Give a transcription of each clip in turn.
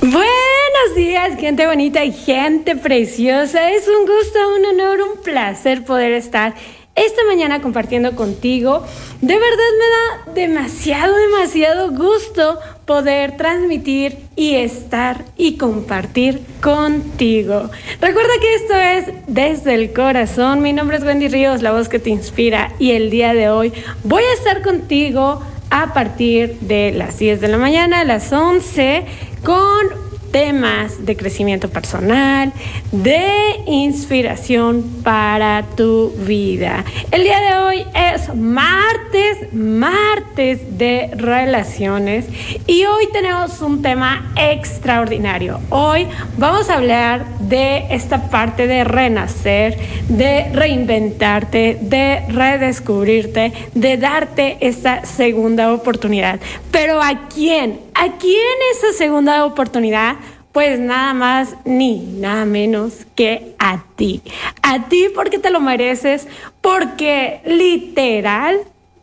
Buenos días, gente bonita y gente preciosa. Es un gusto, un honor, un placer poder estar esta mañana compartiendo contigo. De verdad me da demasiado, demasiado gusto poder transmitir y estar y compartir contigo. Recuerda que esto es desde el corazón. Mi nombre es Wendy Ríos, la voz que te inspira y el día de hoy voy a estar contigo a partir de las 10 de la mañana a las 11 con temas de crecimiento personal, de inspiración para tu vida. El día de hoy es martes, martes de relaciones y hoy tenemos un tema extraordinario. Hoy vamos a hablar de esta parte de renacer, de reinventarte, de redescubrirte, de darte esta segunda oportunidad. Pero ¿a quién? ¿A quién esa segunda oportunidad? Pues nada más ni nada menos que a ti. A ti porque te lo mereces, porque literal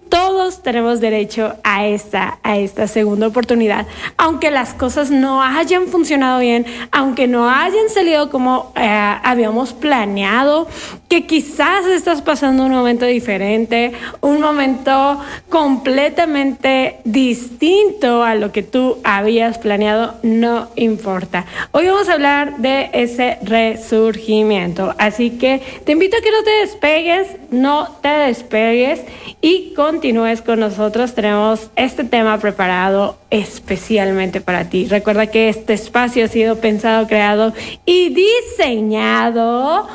todos tenemos derecho a esta, a esta segunda oportunidad. Aunque las cosas no hayan funcionado bien, aunque no hayan salido como eh, habíamos planeado, que quizás estás pasando un momento diferente, un momento completamente distinto a lo que tú habías planeado, no importa. Hoy vamos a hablar de ese resurgimiento. Así que te invito a que no te despegues, no te despegues y continúes con nosotros. Tenemos este tema preparado especialmente para ti. Recuerda que este espacio ha sido pensado, creado y diseñado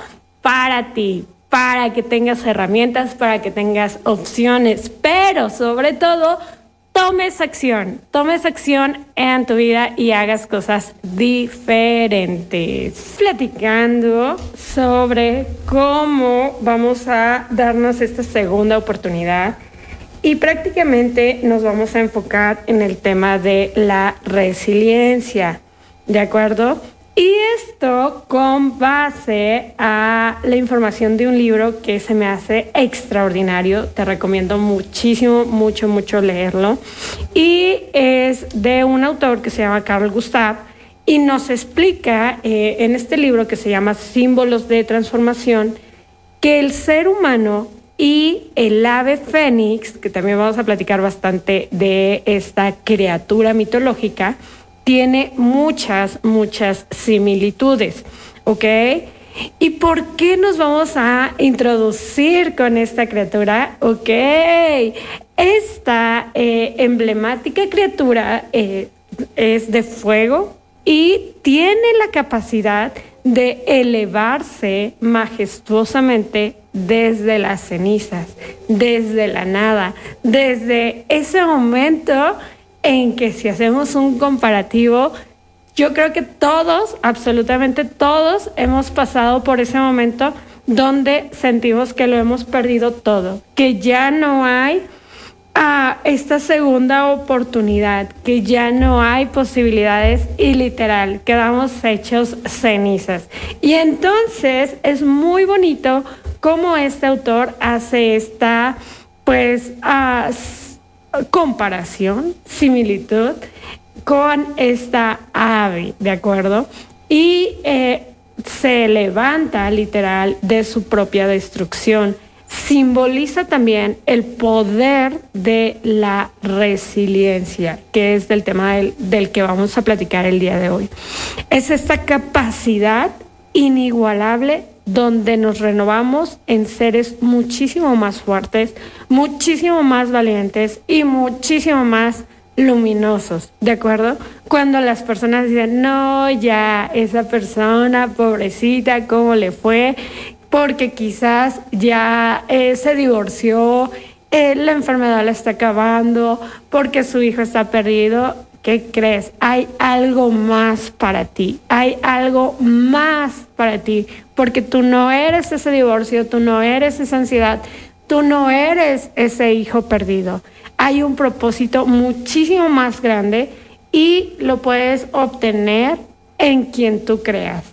para ti, para que tengas herramientas, para que tengas opciones, pero sobre todo, tomes acción, tomes acción en tu vida y hagas cosas diferentes. Platicando sobre cómo vamos a darnos esta segunda oportunidad y prácticamente nos vamos a enfocar en el tema de la resiliencia, ¿de acuerdo? Y esto con base a la información de un libro que se me hace extraordinario. Te recomiendo muchísimo, mucho, mucho leerlo. Y es de un autor que se llama Carl Gustav y nos explica eh, en este libro que se llama Símbolos de Transformación que el ser humano y el ave fénix, que también vamos a platicar bastante de esta criatura mitológica, tiene muchas, muchas similitudes, ¿ok? ¿Y por qué nos vamos a introducir con esta criatura? Ok, esta eh, emblemática criatura eh, es de fuego y tiene la capacidad de elevarse majestuosamente desde las cenizas, desde la nada, desde ese momento en que si hacemos un comparativo, yo creo que todos, absolutamente todos, hemos pasado por ese momento donde sentimos que lo hemos perdido todo, que ya no hay ah, esta segunda oportunidad, que ya no hay posibilidades y literal quedamos hechos cenizas. Y entonces es muy bonito cómo este autor hace esta, pues, uh, comparación, similitud con esta ave, ¿de acuerdo? Y eh, se levanta literal de su propia destrucción. Simboliza también el poder de la resiliencia, que es del tema del, del que vamos a platicar el día de hoy. Es esta capacidad inigualable donde nos renovamos en seres muchísimo más fuertes, muchísimo más valientes y muchísimo más luminosos, ¿de acuerdo? Cuando las personas dicen, no, ya, esa persona, pobrecita, ¿cómo le fue? Porque quizás ya eh, se divorció, eh, la enfermedad la está acabando, porque su hijo está perdido. ¿Qué crees? Hay algo más para ti, hay algo más para ti, porque tú no eres ese divorcio, tú no eres esa ansiedad, tú no eres ese hijo perdido. Hay un propósito muchísimo más grande y lo puedes obtener en quien tú creas.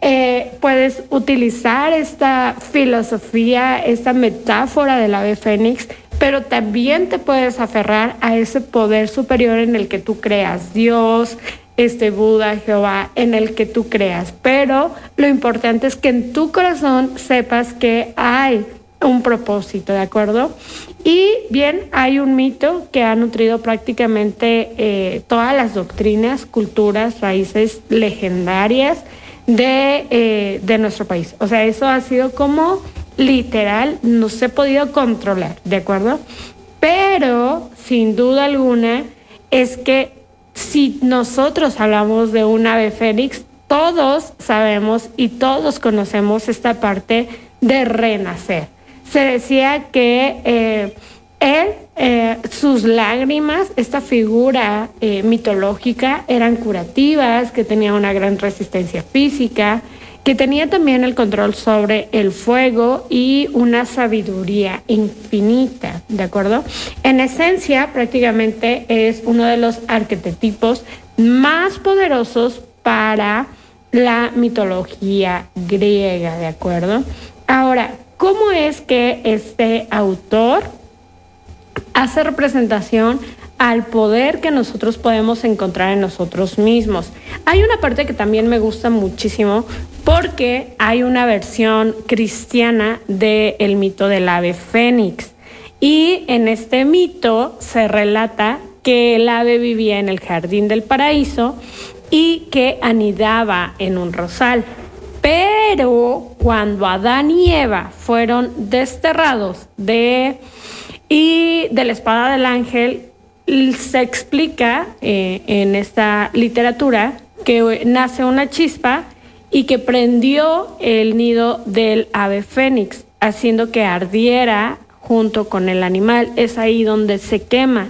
Eh, puedes utilizar esta filosofía, esta metáfora del ave fénix pero también te puedes aferrar a ese poder superior en el que tú creas, Dios, este Buda, Jehová, en el que tú creas. Pero lo importante es que en tu corazón sepas que hay un propósito, ¿de acuerdo? Y bien, hay un mito que ha nutrido prácticamente eh, todas las doctrinas, culturas, raíces legendarias de, eh, de nuestro país. O sea, eso ha sido como literal, no se ha podido controlar, ¿de acuerdo? Pero, sin duda alguna, es que si nosotros hablamos de un ave fénix, todos sabemos y todos conocemos esta parte de renacer se decía que eh, él, eh, sus lágrimas, esta figura eh, mitológica, eran curativas, que tenía una gran resistencia física, que tenía también el control sobre el fuego y una sabiduría infinita, ¿de acuerdo? En esencia, prácticamente es uno de los arquetipos más poderosos para la mitología griega, ¿de acuerdo? Ahora, ¿Cómo es que este autor hace representación al poder que nosotros podemos encontrar en nosotros mismos? Hay una parte que también me gusta muchísimo porque hay una versión cristiana del mito del ave fénix. Y en este mito se relata que el ave vivía en el jardín del paraíso y que anidaba en un rosal. Pero cuando Adán y Eva fueron desterrados de y de la espada del ángel, se explica eh, en esta literatura que nace una chispa y que prendió el nido del ave fénix, haciendo que ardiera junto con el animal. Es ahí donde se quema.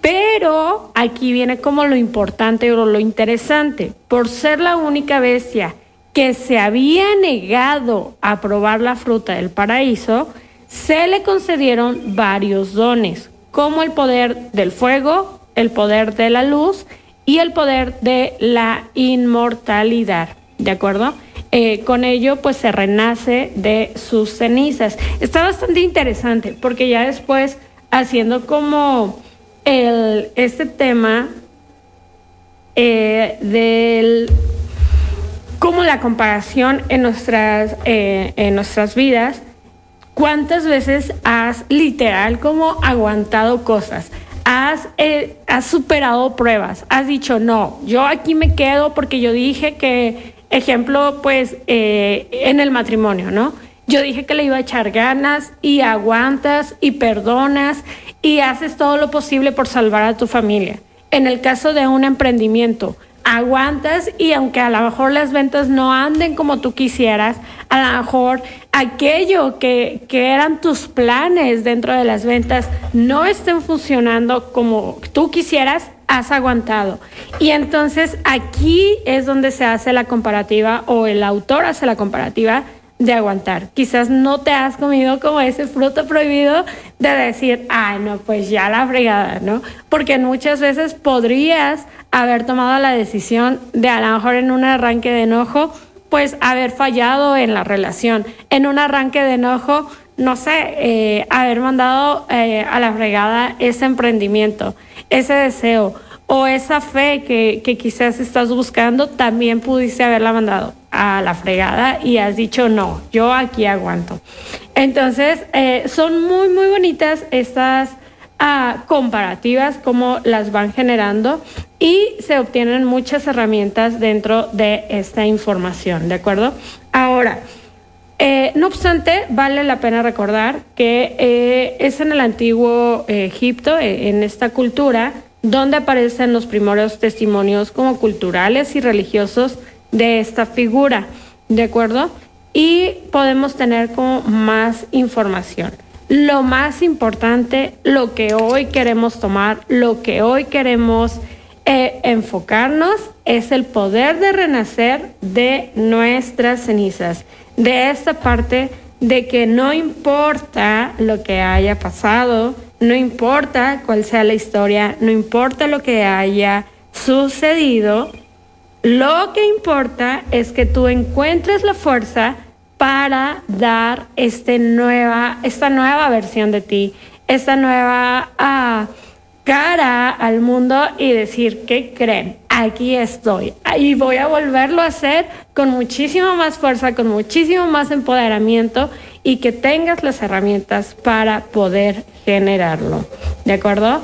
Pero aquí viene como lo importante o lo interesante. Por ser la única bestia que se había negado a probar la fruta del paraíso, se le concedieron varios dones, como el poder del fuego, el poder de la luz y el poder de la inmortalidad. ¿De acuerdo? Eh, con ello, pues se renace de sus cenizas. Está bastante interesante porque ya después, haciendo como el, este tema eh, del como la comparación en nuestras, eh, en nuestras vidas, ¿cuántas veces has literal como aguantado cosas? Has, has superado pruebas, has dicho, no, yo aquí me quedo porque yo dije que, ejemplo, pues eh, en el matrimonio, ¿no? Yo dije que le iba a echar ganas y aguantas y perdonas y haces todo lo posible por salvar a tu familia. En el caso de un emprendimiento, aguantas y aunque a lo mejor las ventas no anden como tú quisieras, a lo mejor aquello que, que, eran tus planes dentro de las ventas no estén funcionando como tú quisieras, has aguantado. Y entonces aquí es donde se hace la comparativa o el autor hace la comparativa de aguantar. Quizás no te has comido como ese fruto prohibido de decir, ay, no, pues ya la fregada, ¿no? Porque muchas veces podrías haber tomado la decisión de a lo mejor en un arranque de enojo, pues haber fallado en la relación. En un arranque de enojo, no sé, eh, haber mandado eh, a la fregada ese emprendimiento, ese deseo o esa fe que, que quizás estás buscando, también pudiste haberla mandado a la fregada y has dicho no, yo aquí aguanto. Entonces, eh, son muy, muy bonitas estas ah, comparativas, como las van generando y se obtienen muchas herramientas dentro de esta información, ¿de acuerdo? Ahora, eh, no obstante, vale la pena recordar que eh, es en el antiguo Egipto, en esta cultura, donde aparecen los primeros testimonios como culturales y religiosos de esta figura, ¿de acuerdo? Y podemos tener como más información. Lo más importante, lo que hoy queremos tomar, lo que hoy queremos eh, enfocarnos es el poder de renacer de nuestras cenizas, de esta parte de que no importa lo que haya pasado, no importa cuál sea la historia, no importa lo que haya sucedido, lo que importa es que tú encuentres la fuerza para dar este nueva, esta nueva versión de ti, esta nueva ah, cara al mundo y decir, ¿qué creen? Aquí estoy. Y voy a volverlo a hacer con muchísima más fuerza, con muchísimo más empoderamiento y que tengas las herramientas para poder generarlo. ¿De acuerdo?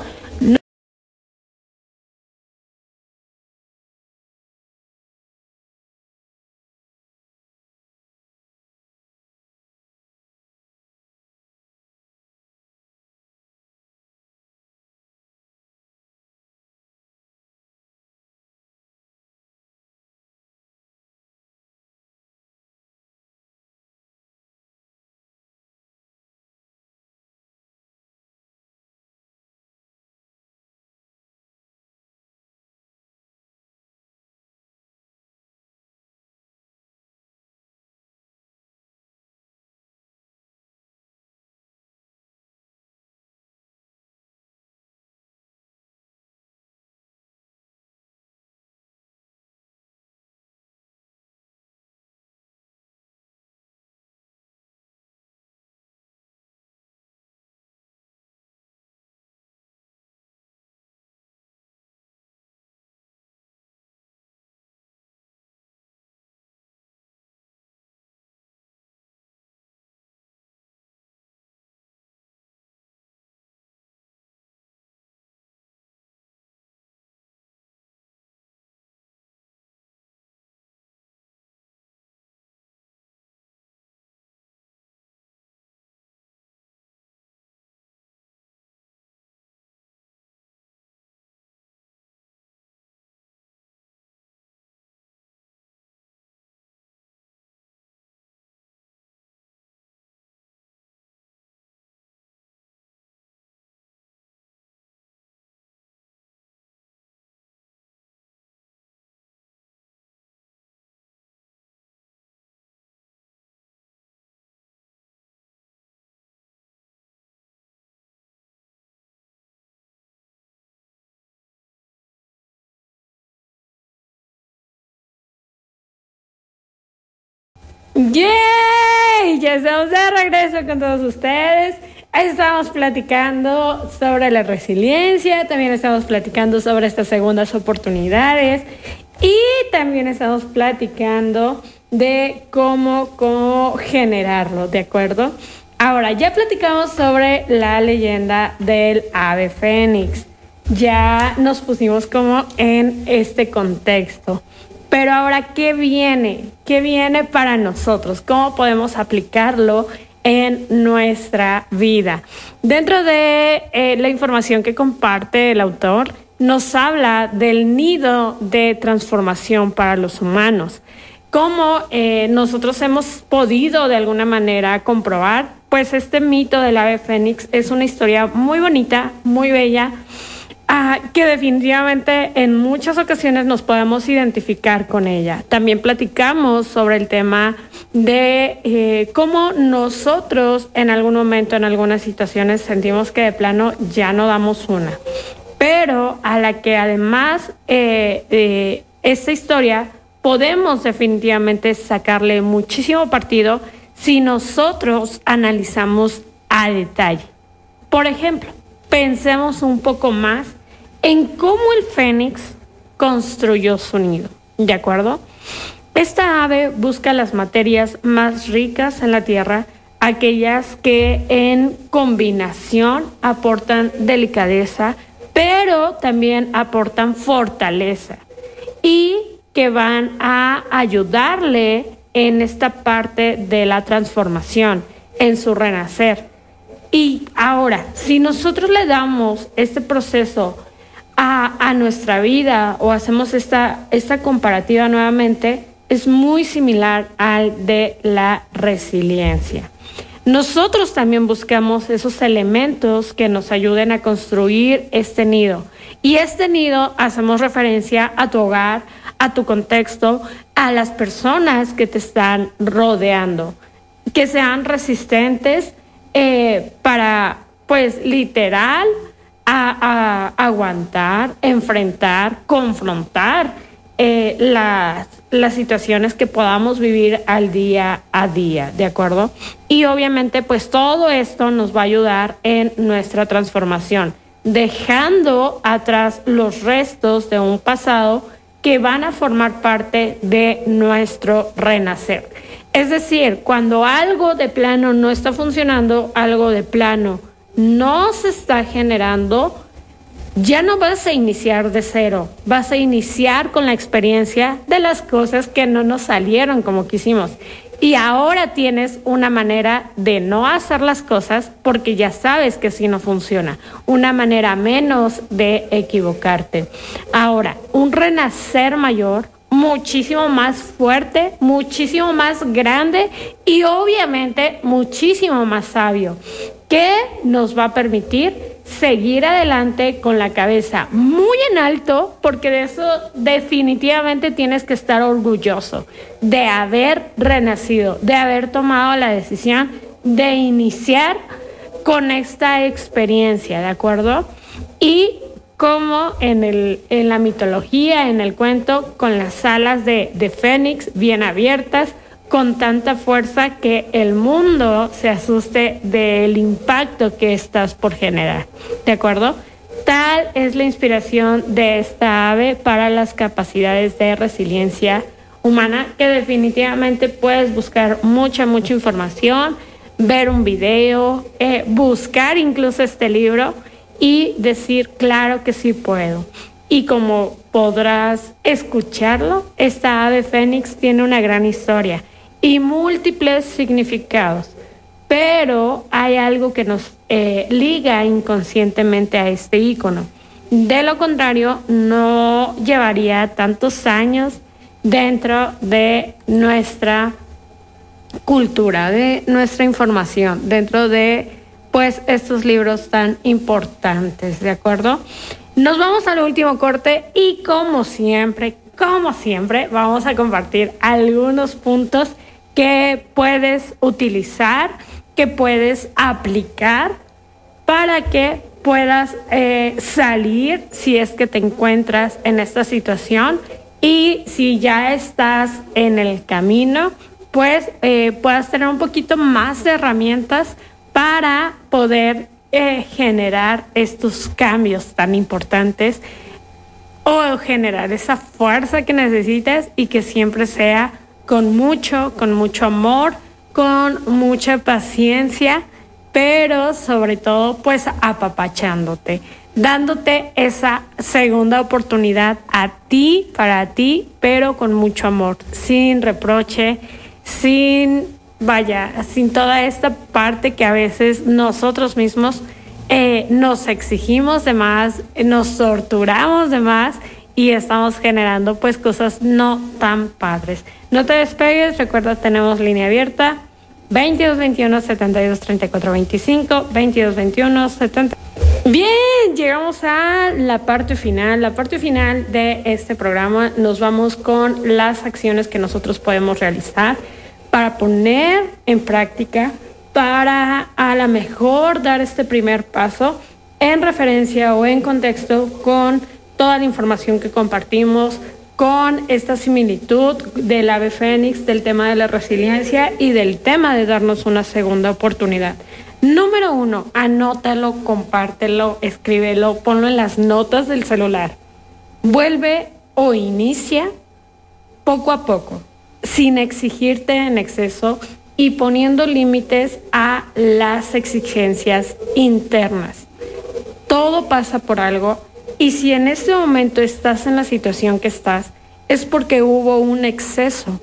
¡Yay! Ya estamos de regreso con todos ustedes. Estamos platicando sobre la resiliencia, también estamos platicando sobre estas segundas oportunidades y también estamos platicando de cómo, cómo generarlo, ¿de acuerdo? Ahora, ya platicamos sobre la leyenda del ave fénix. Ya nos pusimos como en este contexto. Pero ahora, ¿qué viene? ¿Qué viene para nosotros? ¿Cómo podemos aplicarlo en nuestra vida? Dentro de eh, la información que comparte el autor, nos habla del nido de transformación para los humanos. ¿Cómo eh, nosotros hemos podido de alguna manera comprobar? Pues este mito del ave fénix es una historia muy bonita, muy bella Ah, que definitivamente en muchas ocasiones nos podemos identificar con ella. También platicamos sobre el tema de eh, cómo nosotros en algún momento, en algunas situaciones, sentimos que de plano ya no damos una. Pero a la que además eh, de esta historia podemos definitivamente sacarle muchísimo partido si nosotros analizamos a detalle. Por ejemplo, pensemos un poco más en cómo el fénix construyó su nido. ¿De acuerdo? Esta ave busca las materias más ricas en la tierra, aquellas que en combinación aportan delicadeza, pero también aportan fortaleza y que van a ayudarle en esta parte de la transformación, en su renacer. Y ahora, si nosotros le damos este proceso a, nuestra vida o hacemos esta, esta comparativa nuevamente, es muy similar al de la resiliencia. Nosotros también buscamos esos elementos que nos ayuden a construir este nido. Y este nido hacemos referencia a tu hogar, a tu contexto, a las personas que te están rodeando, que sean resistentes eh, para, pues, literal, a, aguantar, enfrentar, confrontar eh, las, las situaciones que podamos vivir al día a día, ¿de acuerdo? Y obviamente pues todo esto nos va a ayudar en nuestra transformación, dejando atrás los restos de un pasado que van a formar parte de nuestro renacer. Es decir, cuando algo de plano no está funcionando, algo de plano no se está generando, ya no vas a iniciar de cero, vas a iniciar con la experiencia de las cosas que no nos salieron como quisimos. Y ahora tienes una manera de no hacer las cosas porque ya sabes que si no funciona. Una manera menos de equivocarte. Ahora, un renacer mayor, muchísimo más fuerte, muchísimo más grande y obviamente muchísimo más sabio, que nos va a permitir seguir adelante con la cabeza muy en alto, porque de eso definitivamente tienes que estar orgulloso de haber renacido, de haber tomado la decisión de iniciar con esta experiencia, ¿de acuerdo? Y como en, el, en la mitología, en el cuento, con las alas de, de Fénix bien abiertas, con tanta fuerza que el mundo se asuste del impacto que estás por generar. ¿De acuerdo? Tal es la inspiración de esta ave para las capacidades de resiliencia humana que definitivamente puedes buscar mucha, mucha información, ver un video, eh, buscar incluso este libro y decir, claro que sí puedo. Y como podrás escucharlo, esta ave fénix tiene una gran historia y múltiples significados. Pero hay algo que nos eh, liga inconscientemente a este icono. De lo contrario, no llevaría tantos años dentro de nuestra cultura, de nuestra información, dentro de pues estos libros tan importantes, ¿de acuerdo? Nos vamos al último corte y como siempre, como siempre, vamos a compartir algunos puntos que puedes utilizar, que puedes aplicar para que puedas eh, salir si es que te encuentras en esta situación y si ya estás en el camino, pues eh, puedas tener un poquito más de herramientas para poder eh, generar estos cambios tan importantes o generar esa fuerza que necesites y que siempre sea con mucho, con mucho amor, con mucha paciencia, pero sobre todo pues apapachándote, dándote esa segunda oportunidad a ti, para ti, pero con mucho amor, sin reproche, sin, vaya, sin toda esta parte que a veces nosotros mismos eh, nos exigimos de más, nos torturamos de más y estamos generando pues cosas no tan padres. No te despegues, recuerda tenemos línea abierta 2221 72 34 25 2221 70 Bien, llegamos a la parte final. La parte final de este programa nos vamos con las acciones que nosotros podemos realizar para poner en práctica, para a lo mejor dar este primer paso en referencia o en contexto con toda la información que compartimos con esta similitud del ave fénix, del tema de la resiliencia y del tema de darnos una segunda oportunidad. Número uno, anótalo, compártelo, escríbelo, ponlo en las notas del celular. Vuelve o inicia poco a poco, sin exigirte en exceso y poniendo límites a las exigencias internas. Todo pasa por algo y si en este momento estás en la situación que estás, es porque hubo un exceso.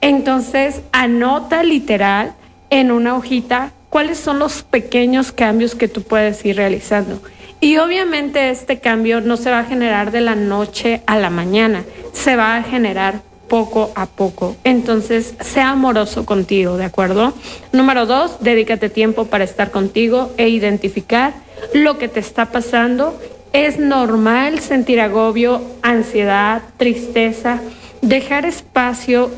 Entonces, anota literal en una hojita cuáles son los pequeños cambios que tú puedes ir realizando. Y obviamente este cambio no se va a generar de la noche a la mañana, se va a generar poco a poco. Entonces, sea amoroso contigo, ¿de acuerdo? Número dos, dedícate tiempo para estar contigo e identificar lo que te está pasando es normal sentir agobio, ansiedad, tristeza. Dejar espacio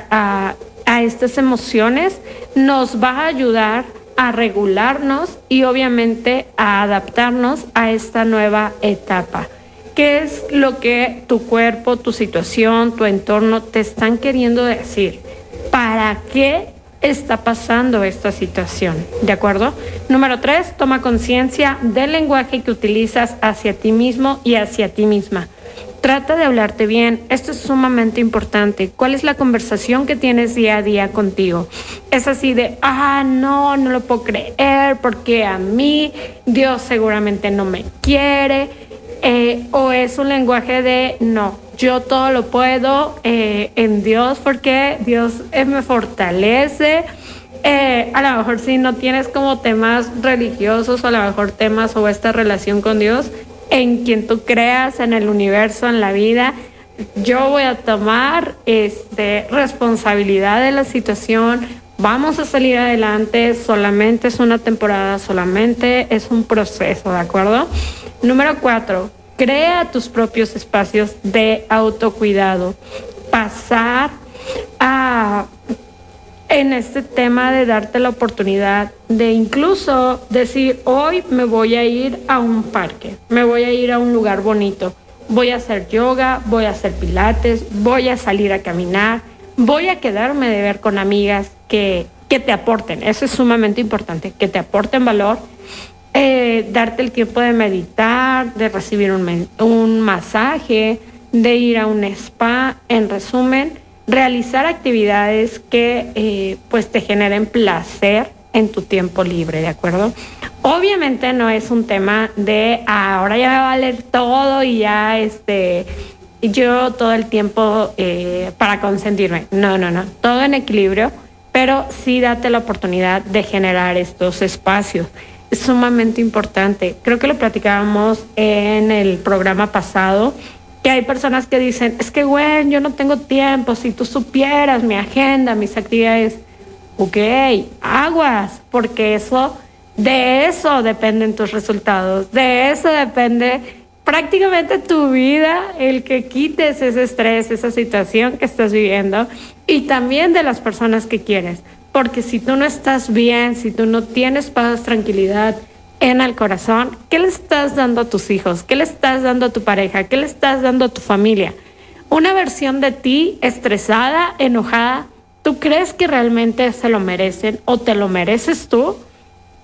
a, estas emociones nos va a ayudar a regularnos y obviamente a adaptarnos a esta nueva etapa. ¿Qué es lo que tu cuerpo, tu situación, tu entorno te están queriendo decir? ¿Para qué está pasando esta situación. ¿De acuerdo? Número tres, toma conciencia del lenguaje que utilizas hacia ti mismo y hacia ti misma. Trata de hablarte bien. Esto es sumamente importante. ¿Cuál es la conversación que tienes día a día contigo? Es así de, ah, no, no lo puedo creer porque a mí Dios seguramente no me quiere. Eh, o es un lenguaje de, no, yo todo lo puedo eh, en Dios porque Dios eh, me fortalece. a lo mejor si no tienes como temas religiosos o a lo mejor temas sobre esta relación con Dios, en quien tú creas, en el universo, en la vida. Yo voy a tomar este, responsabilidad de la situación. Vamos a salir adelante. Solamente es una temporada, solamente es un proceso, ¿de acuerdo? Número cuatro, crea tus propios espacios de autocuidado. Pasar a en este tema de darte la oportunidad de incluso decir, hoy me voy a ir a un parque, me voy a ir a un lugar bonito, voy a hacer yoga, voy a hacer pilates, voy a salir a caminar, voy a quedarme de ver con amigas que, que te aporten, eso es sumamente importante, que te aporten valor, eh, darte el tiempo de meditar, de recibir un, un masaje, de ir a un spa, en resumen, realizar actividades que eh, pues te generen placer en tu tiempo libre, ¿de acuerdo? Obviamente no es un tema de ah, ahora ya me va a valer todo y ya este yo todo el tiempo eh, para consentirme. No, no, no, todo en equilibrio, pero sí date la oportunidad de generar estos espacios. Es sumamente importante. Creo que lo platicábamos en el programa pasado que hay personas que dicen, es que, güey, yo no tengo tiempo, si tú supieras mi agenda, mis actividades, ok, aguas, porque eso, de eso dependen tus resultados, de eso depende prácticamente tu vida, el que quites ese estrés, esa situación que estás viviendo y también de las personas que quieres. Porque si tú no estás bien, si tú no tienes paz, tranquilidad, en el corazón, ¿qué le estás dando a tus hijos? ¿Qué le estás dando a tu pareja? ¿Qué le estás dando a tu familia? Una versión de ti estresada, enojada, ¿tú crees que realmente se lo merecen o te lo mereces tú?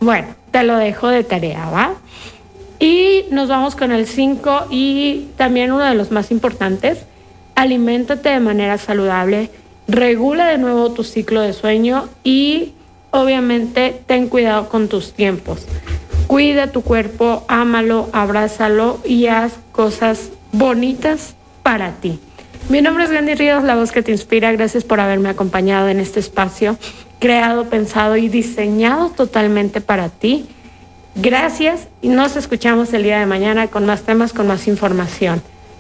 Bueno, te lo dejo de tarea, ¿va? Y nos vamos con el 5 y también uno de los más importantes, aliméntate de manera saludable, regula de nuevo tu ciclo de sueño y obviamente ten cuidado con tus tiempos. Cuida tu cuerpo, ámalo, abrázalo y haz cosas bonitas para ti. Mi nombre es Gandhi Ríos, la voz que te inspira. Gracias por haberme acompañado en este espacio creado, pensado y diseñado totalmente para ti. Gracias y nos escuchamos el día de mañana con más temas, con más información.